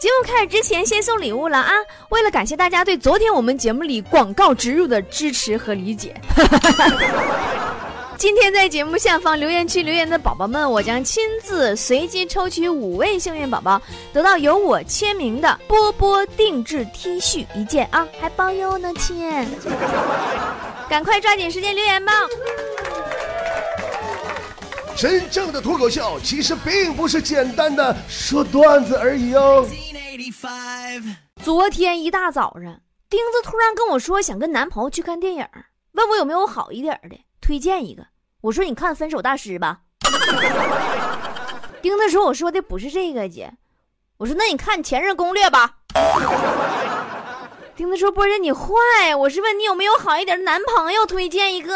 节目开始之前，先送礼物了啊！为了感谢大家对昨天我们节目里广告植入的支持和理解，今天在节目下方留言区留言的宝宝们，我将亲自随机抽取五位幸运宝宝，得到由我签名的波波定制 T 恤一件啊，还包邮呢，亲！赶快抓紧时间留言吧！真正的脱口秀其实并不是简单的说段子而已哦。昨天一大早上，钉子突然跟我说想跟男朋友去看电影，问我有没有好一点的，推荐一个。我说你看《分手大师》吧。钉子说我说的不是这个姐。我说那你看《前任攻略》吧。钉子说不是你坏，我是问你有没有好一点的男朋友，推荐一个。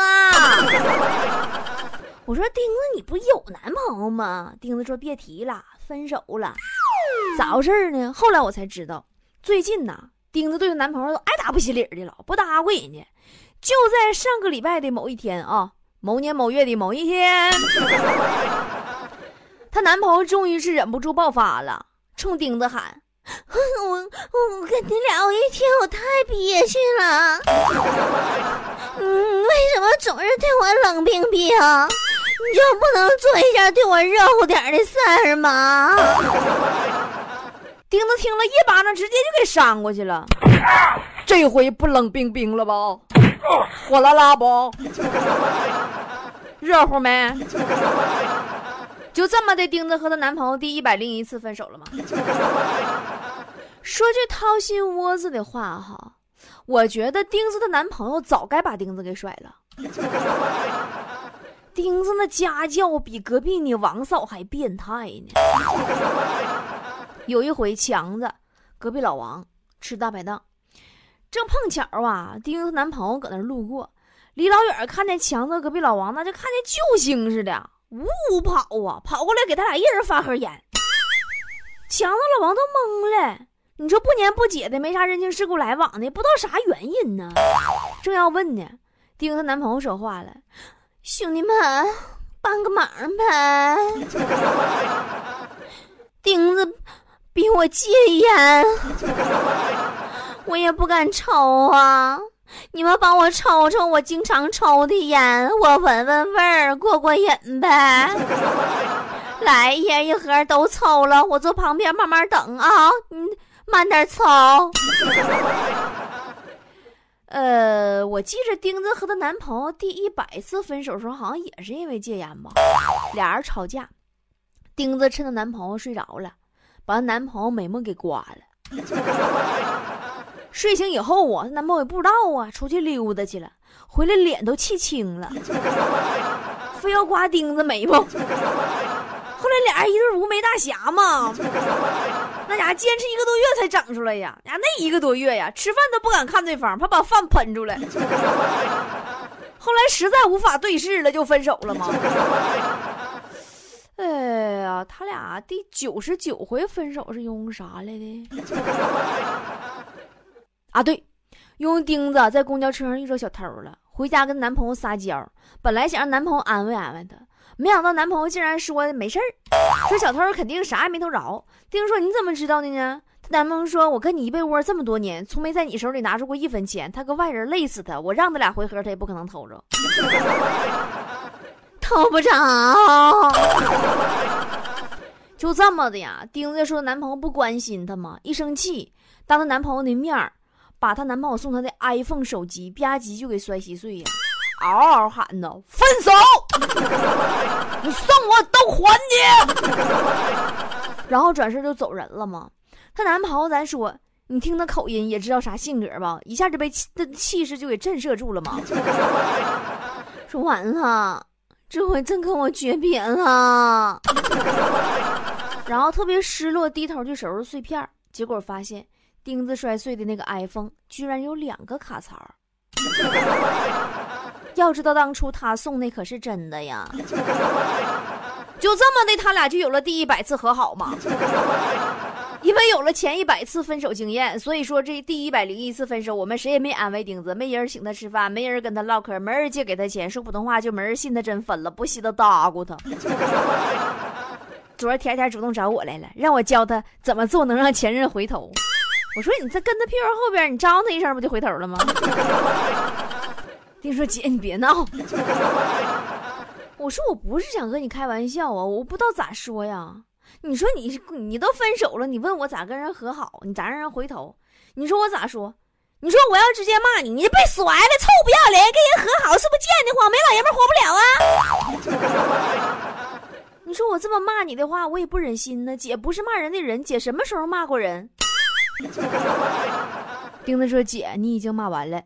我说钉子你不有男朋友吗？钉子说别提了，分手了。咋回事呢？后来我才知道，最近呐，钉子对她男朋友都爱答不理的了，不搭理人家。就在上个礼拜的某一天啊，某年某月的某一天，她男朋友终于是忍不住爆发了，冲钉子喊：“我我我跟你聊一天，我太憋屈了。嗯，为什么总是对我冷冰冰？你就不能做一下对我热乎点的事儿吗？” 钉子听了一巴掌，直接就给扇过去了。这回不冷冰冰了吧？火辣辣不？热乎没？就这么的，钉子和她男朋友第一百零一次分手了吗？说句掏心窝子的话哈，我觉得钉子的男朋友早该把钉子给甩了。钉子那家教比隔壁你王嫂还变态呢。有一回，强子隔壁老王吃大排档，正碰巧啊，钉子男朋友搁那路过，离老远看见强子隔壁老王，那就看见救星似的，呜呜跑啊，跑过来给他俩一人发盒烟。强子老王都懵了，你说不年不节的，没啥人情世故来往的，不知道啥原因呢？正要问呢，钉子男朋友说话了：“兄弟们，帮个忙呗。”钉子。逼我戒烟，我也不敢抽啊！你们帮我抽抽我经常抽的烟，我闻闻味儿，过过瘾呗。来，一人一盒，都抽了，我坐旁边慢慢等啊，你慢点抽。呃，我记着钉子和她男朋友第一百次分手时候，好像也是因为戒烟吧？俩人吵架，钉子趁她男朋友睡着了。把她男朋友美梦给刮了。睡醒以后啊，她男朋友也不知道啊，出去溜达去了，回来脸都气青了，非要刮钉子眉毛。后来俩人一对无眉大侠嘛，那家伙坚持一个多月才整出来呀。呀，那一个多月呀，吃饭都不敢看对方，怕把饭喷出来。后来实在无法对视了，就分手了嘛。哎呀，他俩第九十九回分手是用啥来的？啊，对，用钉子在公交车上遇着小偷了，回家跟男朋友撒娇，本来想让男朋友安慰安慰她，没想到男朋友竟然说没事儿，说小偷肯定啥也没偷着。丁说你怎么知道的呢？她男朋友说，我跟你一被窝这么多年，从没在你手里拿出过一分钱，他个外人累死他，我让他俩回合，他也不可能偷着。偷不着，就这么的呀。丁子说男朋友不关心她吗？一生气，当她男朋友的面儿，把她男朋友送她的 iPhone 手机吧唧就给摔稀碎呀，嗷嗷喊呢：“分手！你送我都还你！”然后转身就走人了嘛。她男朋友咱说，你听他口音也知道啥性格吧？一下就被气，的气势就给震慑住了嘛。说完了。这回真跟我诀别了，然后特别失落，低头去收拾碎片结果发现钉子摔碎的那个 iPhone 居然有两个卡槽。要知道当初他送那可是真的呀，就这么的，他俩就有了第一百次和好嘛。因为有了前一百次分手经验，所以说这第一百零一次分手，我们谁也没安慰钉子，没人请他吃饭，没人跟他唠嗑，没人借给他钱，说普通话就没人信他真分了，不惜的搭咕他。昨儿天天主动找我来了，让我教他怎么做能让前任回头。我说你在跟他屁股后边，你招他一声不就回头了吗？丁说姐你别闹。我说我不是想和你开玩笑啊，我不知道咋说呀。你说你你都分手了，你问我咋跟人和好，你咋让人回头？你说我咋说？你说我要直接骂你，你被甩了，臭不要脸，跟人和好是不是贱的慌？没老爷们活不了啊！你说我这么骂你的话，我也不忍心呢。姐不是骂人的人，姐什么时候骂过人？丁子说：“姐，你已经骂完了，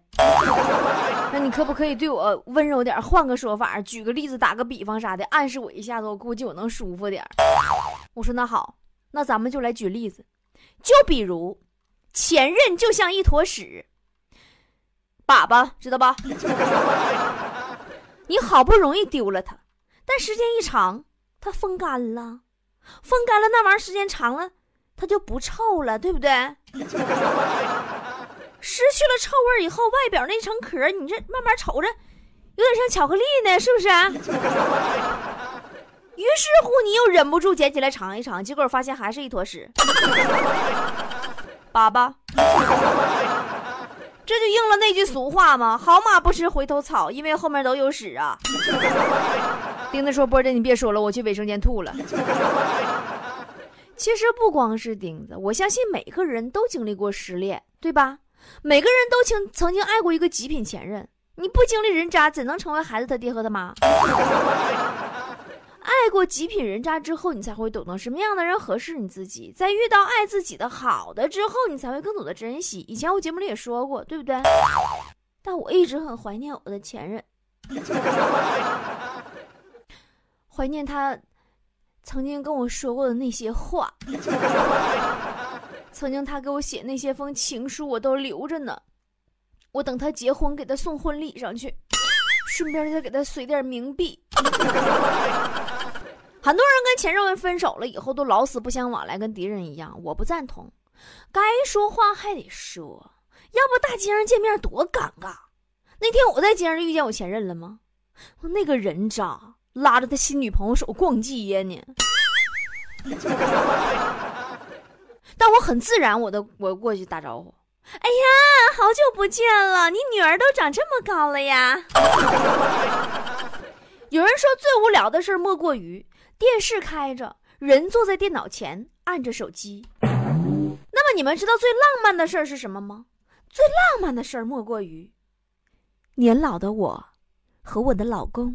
那你可不可以对我温柔点，换个说法，举个例子，打个比方啥的，暗示我一下子，我估计我能舒服点。”我说：“那好，那咱们就来举例子，就比如前任就像一坨屎，粑粑知道吧？你好不容易丢了它，但时间一长，它风干了，风干了那玩意儿时间长了，它就不臭了，对不对？”失去了臭味以后，外表那层壳，你这慢慢瞅着，有点像巧克力呢，是不是？于是乎，你又忍不住捡起来尝一尝，结果发现还是一坨屎。粑粑，这就应了那句俗话吗？好马不吃回头草，因为后面都有屎啊。钉子说：“波姐，你别说了，我去卫生间吐了。”其实不光是钉子，我相信每个人都经历过失恋，对吧？每个人都曾曾经爱过一个极品前任，你不经历人渣，怎能成为孩子他爹和他妈？爱过极品人渣之后，你才会懂得什么样的人合适你自己。在遇到爱自己的好的之后，你才会更懂得珍惜。以前我节目里也说过，对不对？但我一直很怀念我的前任，怀念他曾经跟我说过的那些话。曾经他给我写那些封情书，我都留着呢。我等他结婚，给他送婚礼上去，顺便再给他随点冥币。很多人跟前任分手了以后，都老死不相往来，跟敌人一样。我不赞同，该说话还得说，要不大街上见面多尴尬。那天我在街上遇见我前任了吗？那个人渣拉着他新女朋友手逛街呢。但我很自然，我的我过去打招呼。哎呀，好久不见了！你女儿都长这么高了呀！有人说最无聊的事莫过于电视开着，人坐在电脑前按着手机。那么你们知道最浪漫的事是什么吗？最浪漫的事莫过于年老的我和我的老公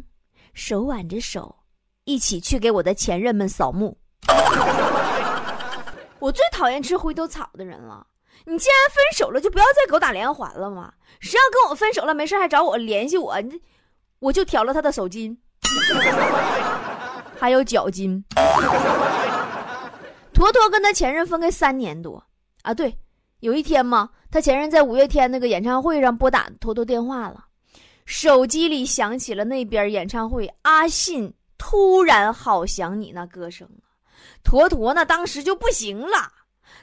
手挽着手，一起去给我的前任们扫墓。我最讨厌吃回头草的人了。你既然分手了，就不要再给我打连环了嘛！谁要跟我分手了，没事还找我联系我，我就挑了他的手筋，还有脚筋。坨坨跟他前任分开三年多啊，对，有一天嘛，他前任在五月天那个演唱会上拨打坨坨电话了，手机里响起了那边演唱会阿信突然好想你那歌声。坨坨呢，当时就不行了，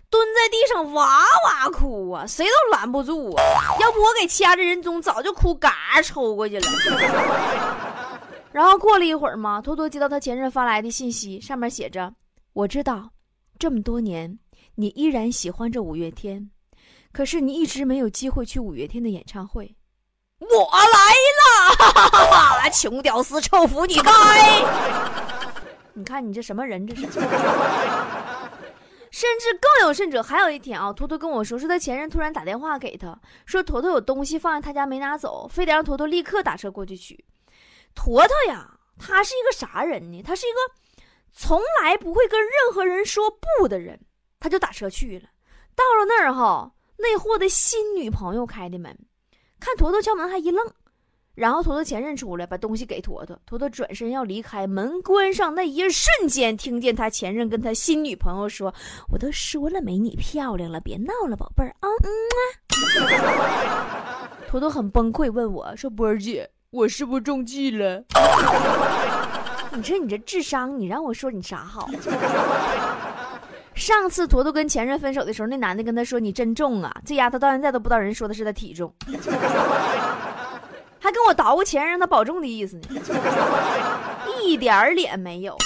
蹲在地上哇哇哭啊，谁都拦不住啊！要不我给掐着人中，早就哭嘎抽过去了。然后过了一会儿嘛，坨坨接到他前任发来的信息，上面写着：“我知道，这么多年你依然喜欢着五月天，可是你一直没有机会去五月天的演唱会。我来了，穷屌丝，臭腐女该。”你看你这什么人？这是，甚至更有甚者，还有一天啊，坨坨跟我说，说他前任突然打电话给他，说坨坨有东西放在他家没拿走，非得让坨坨立刻打车过去取。坨坨呀，他是一个啥人呢？他是一个从来不会跟任何人说不的人，他就打车去了。到了那儿哈，那货的新女朋友开的门，看坨坨敲门还一愣。然后坨坨前任出来，把东西给坨坨，坨坨转身要离开，门关上那一瞬间，听见他前任跟他新女朋友说：“我都说了没你漂亮了，别闹了，宝贝儿啊。”嗯啊。坨坨很崩溃，问我说：“波儿姐，我是不是中计了？” 你说你这智商，你让我说你啥好？上次坨坨跟前任分手的时候，那男的跟他说：“你真重啊！”这丫头到现在都不知道人说的是他体重。还跟我捣鼓钱让他保重的意思呢，一点脸没有。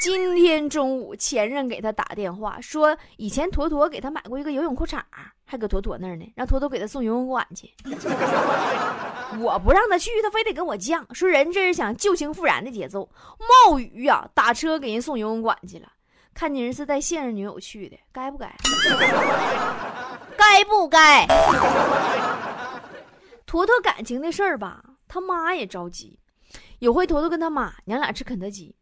今天中午，前任给他打电话说，以前坨坨给他买过一个游泳裤衩，还搁坨坨那儿呢，让坨坨给他送游泳馆去。我不让他去，他非得跟我犟，说人这是想旧情复燃的节奏。冒雨呀，打车给人送游泳馆去了。看见人是带现任女友去的，该不该？该不该？坨坨感情的事儿吧，他妈也着急。有回坨坨跟他妈娘俩吃肯德基。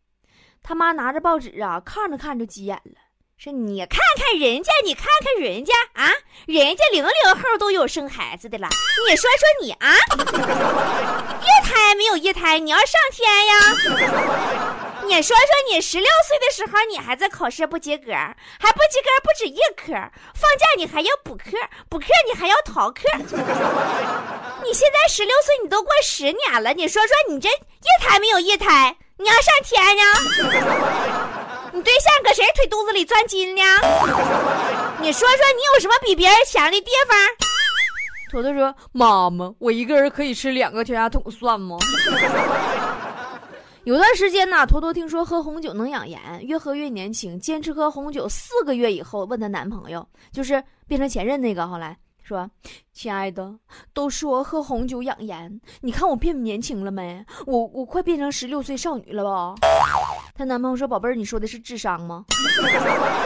他妈拿着报纸啊，看着看着急眼了，说：“你看看人家，你看看人家啊，人家零零后都有生孩子的了，你说说你啊，一胎没有一胎，你要上天呀？你说说你十六岁的时候，你还在考试不及格，还不及格不止一科，放假你还要补课，补课你还要逃课。你现在十六岁，你都过十年了，你说说你这一胎没有一胎？”你要上天呢？你对象搁谁腿肚子里钻金呢？你说说，你有什么比别人强的地方？坨坨说：“妈妈，我一个人可以吃两个全家桶，算吗？”有段时间呢，坨坨听说喝红酒能养颜，越喝越年轻，坚持喝红酒四个月以后，问她男朋友，就是变成前任那个，后来。说，亲爱的，都说喝红酒养颜，你看我变年轻了没？我我快变成十六岁少女了吧？她男朋友说：“宝贝儿，你说的是智商吗？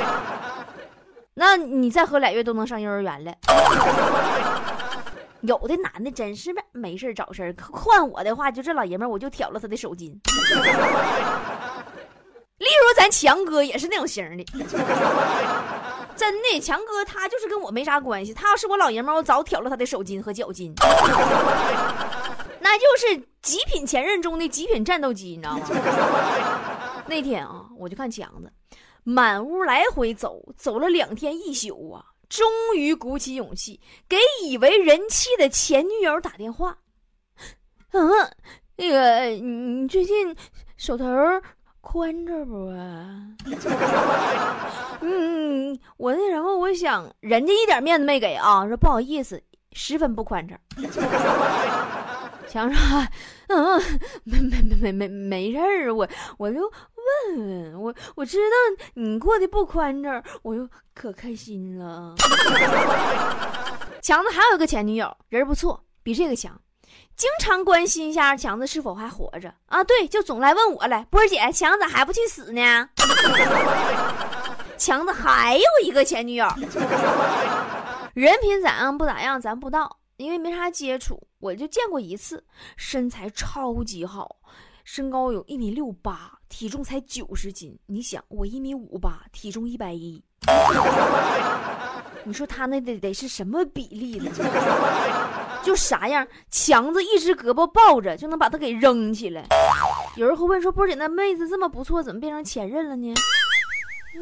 那你再喝俩月都能上幼儿园了。”有的男的真是没事找事儿，换我的话，就这老爷们儿，我就挑了他的手筋。例如咱强哥也是那种型的。真的，强哥他就是跟我没啥关系。他要是我老爷们儿，我早挑了他的手筋和脚筋。那就是极品前任中的极品战斗机，你知道吗？那天啊，我就看强子满屋来回走，走了两天一宿啊，终于鼓起勇气给以为人妻的前女友打电话。嗯，那个你最近手头？宽着不啊？嗯，我那什么，我想人家一点面子没给啊，说不好意思，十分不宽敞。强说，嗯，没没没没没没事儿，我我就问问，我我知道你过得不宽敞，我就可开心了。强子还有一个前女友，人不错，比这个强。经常关心一下强子是否还活着啊？对，就总来问我来，波儿姐，强子还不去死呢？强子还有一个前女友，人品咋样不咋样，咱不知道，因为没啥接触，我就见过一次，身材超级好，身高有一米六八，体重才九十斤。你想，我一米五八，体重一百一。你说他那得得是什么比例呢？就啥样，强子一只胳膊抱着就能把他给扔起来。有人会问说：“波姐，那妹子这么不错，怎么变成前任了呢？”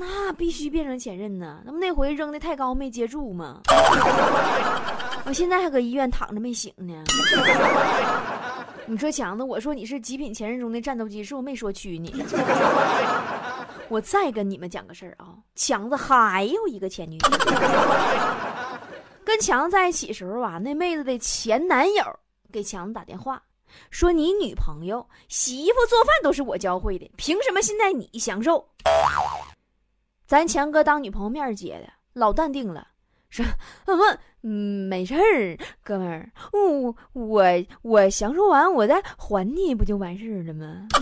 那必须变成前任呢，那不那回扔的太高没接住吗？我现在还搁医院躺着没醒呢。你说强子，我说你是极品前任中的战斗机，是我没说屈你。我再跟你们讲个事儿啊，强子还有一个前女友，跟强子在一起时候啊，那妹子的前男友给强子打电话，说你女朋友洗衣服做饭都是我教会的，凭什么现在你享受？咱强哥当女朋友面接的，老淡定了，说嗯 嗯没事儿，哥们儿，我我我享受完我再还你不就完事儿了吗？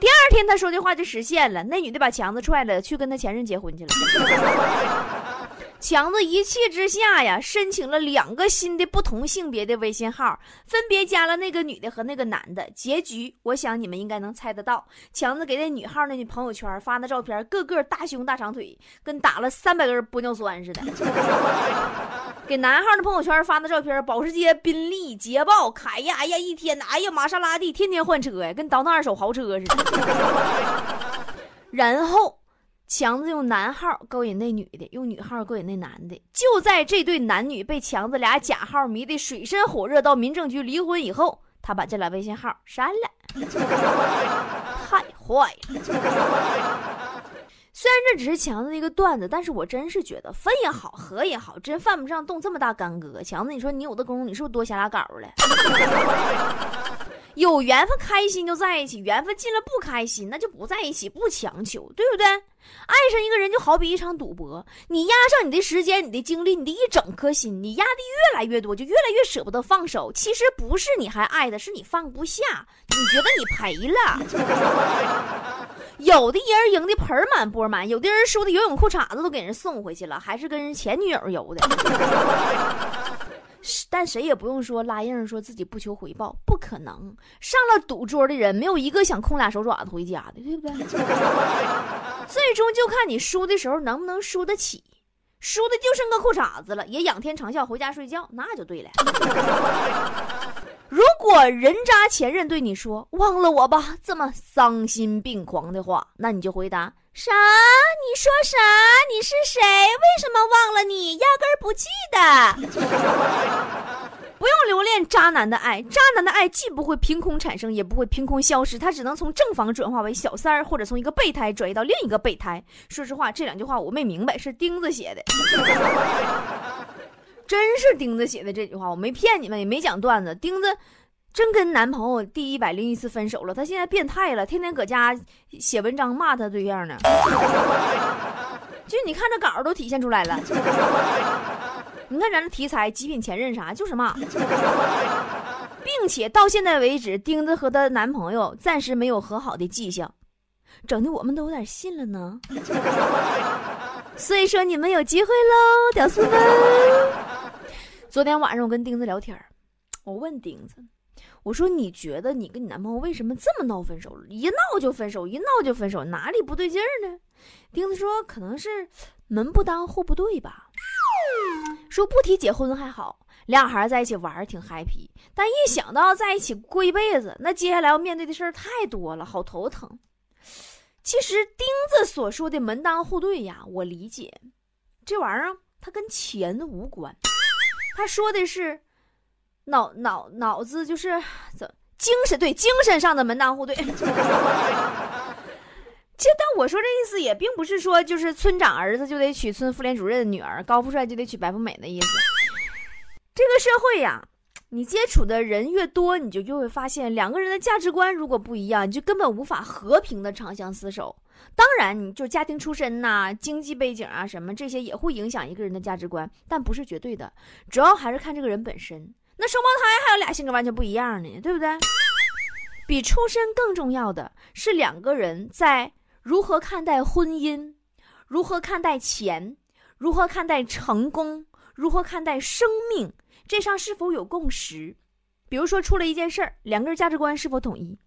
第二天，他说的话就实现了。那女的把强子踹了，去跟他前任结婚去了。强子一气之下呀，申请了两个新的不同性别的微信号，分别加了那个女的和那个男的。结局，我想你们应该能猜得到。强子给那女号那女朋友圈发的照片，个个大胸大长腿，跟打了三百根玻尿酸似的。给男号的朋友圈发的照片，保时捷、宾利、捷豹、凯呀，哎呀，一天，哎呀，玛莎拉蒂，天天换车呀，跟倒腾二手豪车似的。然后，强子用男号勾引那女的，用女号勾引那男的。就在这对男女被强子俩假号迷得水深火热，到民政局离婚以后，他把这俩微信号删了。太坏了！虽然这只是强子的一个段子，但是我真是觉得分也好，合也好，真犯不上动这么大干戈。强子，你说你有的功夫，你是不是多写俩稿了？有缘分开心就在一起，缘分尽了不开心那就不在一起，不强求，对不对？爱上一个人就好比一场赌博，你压上你的时间、你的精力、你的一整颗心，你压的越来越多，就越来越舍不得放手。其实不是你还爱他，是你放不下，你觉得你赔了。有的人赢的盆满钵满，有的人输的游泳裤衩子都给人送回去了，还是跟人前女友游的。但谁也不用说拉硬说自己不求回报，不可能。上了赌桌的人，没有一个想空俩手爪子回家的，对不对？最终就看你输的时候能不能输得起，输的就剩个裤衩子了，也仰天长啸回家睡觉，那就对了。如果人渣前任对你说“忘了我吧”这么丧心病狂的话，那你就回答。啥？你说啥？你是谁？为什么忘了你？压根儿不记得。不用留恋渣男的爱，渣男的爱既不会凭空产生，也不会凭空消失，他只能从正房转化为小三儿，或者从一个备胎转移到另一个备胎。说实话，这两句话我没明白，是钉子写的。真是钉子写的这句话，我没骗你们，也没讲段子。钉子。真跟男朋友第一百零一次分手了，他现在变态了，天天搁家写文章骂他对象呢。就你看这稿都体现出来了。你看咱这题材《极品前任》啥，就是骂。并且到现在为止，钉子和她男朋友暂时没有和好的迹象，整的我们都有点信了呢。所以说你们有机会喽，屌丝们。昨天晚上我跟钉子聊天我问钉子。我说，你觉得你跟你男朋友为什么这么闹分手？一闹就分手，一闹就分手，哪里不对劲儿呢？钉子说，可能是门不当户不对吧。说不提结婚还好，俩孩在一起玩挺 happy，但一想到在一起过一辈子，那接下来要面对的事儿太多了，好头疼。其实钉子所说的门当户对呀，我理解，这玩意儿它跟钱无关，他说的是。脑脑脑子就是怎精神对精神上的门当户对。这但我说这意思也并不是说就是村长儿子就得娶村妇联主任的女儿，高富帅就得娶白富美的意思。这个社会呀，你接触的人越多，你就越会发现两个人的价值观如果不一样，你就根本无法和平的长相厮守。当然，你就家庭出身呐、经济背景啊什么这些也会影响一个人的价值观，但不是绝对的，主要还是看这个人本身。那双胞胎还有俩性格完全不一样呢，对不对？比出身更重要的是两个人在如何看待婚姻，如何看待钱，如何看待成功，如何看待生命，这上是否有共识？比如说出了一件事儿，两个人价值观是否统一？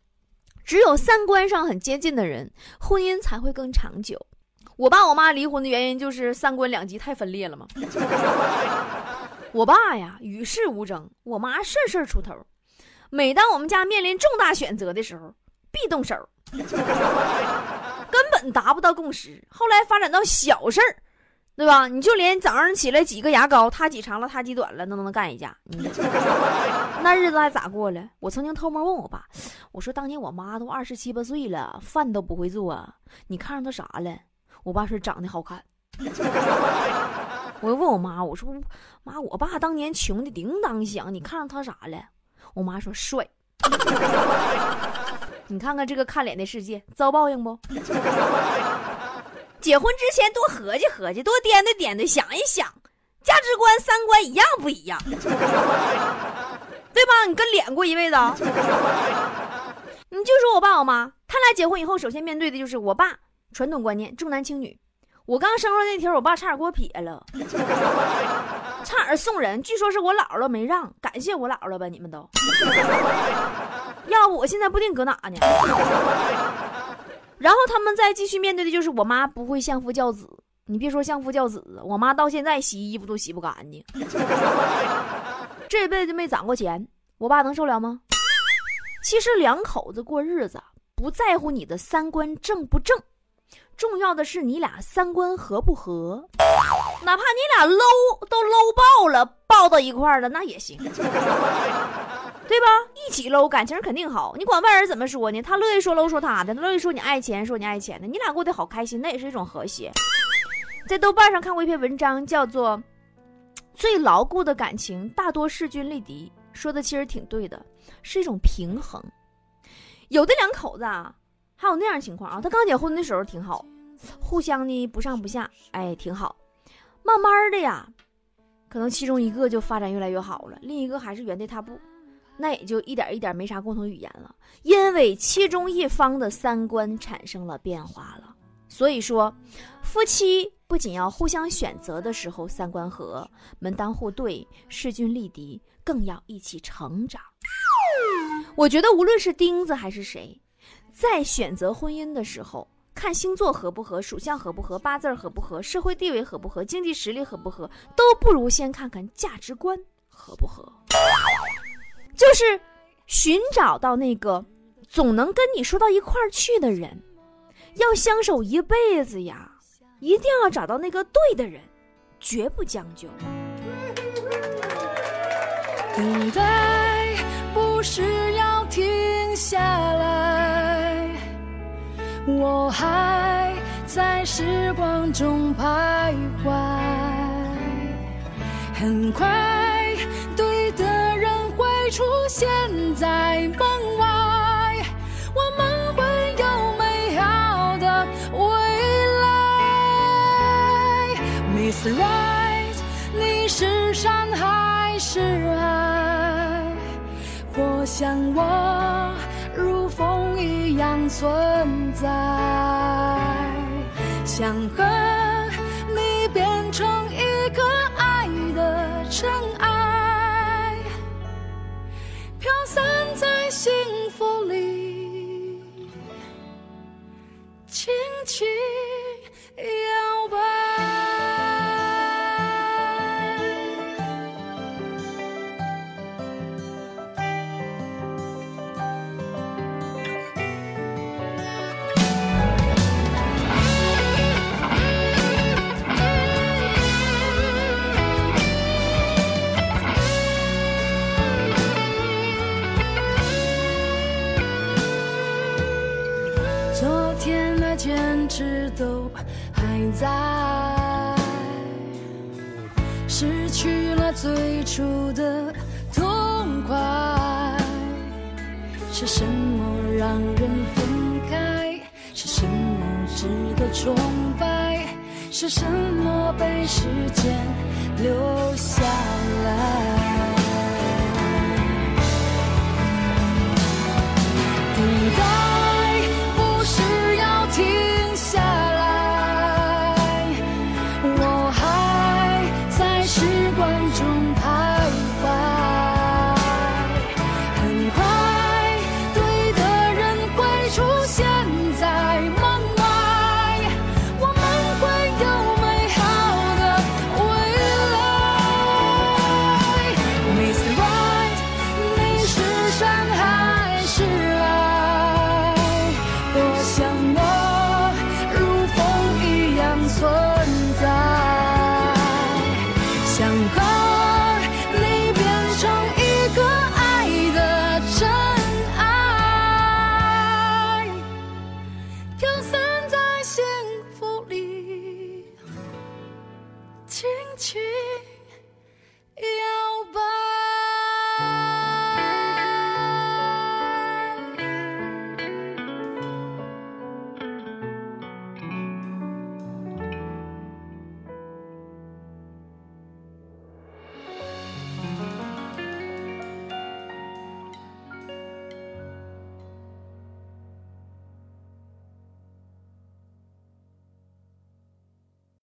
只有三观上很接近的人，婚姻才会更长久。我爸我妈离婚的原因就是三观两极太分裂了嘛。我爸呀与世无争，我妈事事出头。每当我们家面临重大选择的时候，必动手，根本达不到共识。后来发展到小事儿，对吧？你就连早上起来挤个牙膏，他挤长了，他挤短了，都能干一架。那日子还咋过了？我曾经偷摸问我爸，我说当年我妈都二十七八岁了，饭都不会做，你看上她啥了？我爸说长得好看。我又问我妈，我说妈，我爸当年穷的叮当响，你看上他啥了？我妈说帅。你看看这个看脸的世界，遭报应不？结婚之前多合计合计，多掂对掂对，想一想，价值观、三观一样不一样？对吧？你跟脸过一辈子？你就说我爸我妈，他俩结婚以后，首先面对的就是我爸传统观念，重男轻女。我刚生出来那天，我爸差点给我撇了，差点送人。据说是我姥姥没让，感谢我姥姥吧，你们都。要不我现在不定搁哪呢。然后他们再继续面对的就是我妈不会相夫教子。你别说相夫教子，我妈到现在洗衣服都洗不干净，这辈子没攒过钱，我爸能受了吗？其实两口子过日子，不在乎你的三观正不正。重要的是你俩三观合不合，哪怕你俩搂都搂爆了，抱到一块儿了那也行，对吧？一起搂感情肯定好。你管外人怎么说呢？他乐意说搂说他的，他乐意说你爱钱说你爱钱的，你俩过得好开心，那也是一种和谐。在豆瓣上看过一篇文章，叫做《最牢固的感情大多势均力敌》，说的其实挺对的，是一种平衡。有的两口子啊，还有那样情况啊，他刚结婚的时候挺好，互相呢不上不下，哎，挺好。慢慢的呀，可能其中一个就发展越来越好了，另一个还是原地踏步，那也就一点一点没啥共同语言了，因为其中一方的三观产生了变化了。所以说，夫妻不仅要互相选择的时候三观合、门当户对、势均力敌，更要一起成长。我觉得无论是钉子还是谁，在选择婚姻的时候，看星座合不合、属相合不合、八字合不合、社会地位合不合、经济实力合不合，都不如先看看价值观合不合。就是寻找到那个总能跟你说到一块儿去的人。要相守一辈子呀，一定要找到那个对的人，绝不将就。等待不是要停下，我还在时光中徘徊。很快，对的人会出现在门外，我们。会有美好的未来。Mr. Right，你是山还是海？我想我存在，想和你变成一个爱的尘埃，飘散在幸福里，轻轻。么被时间留下来？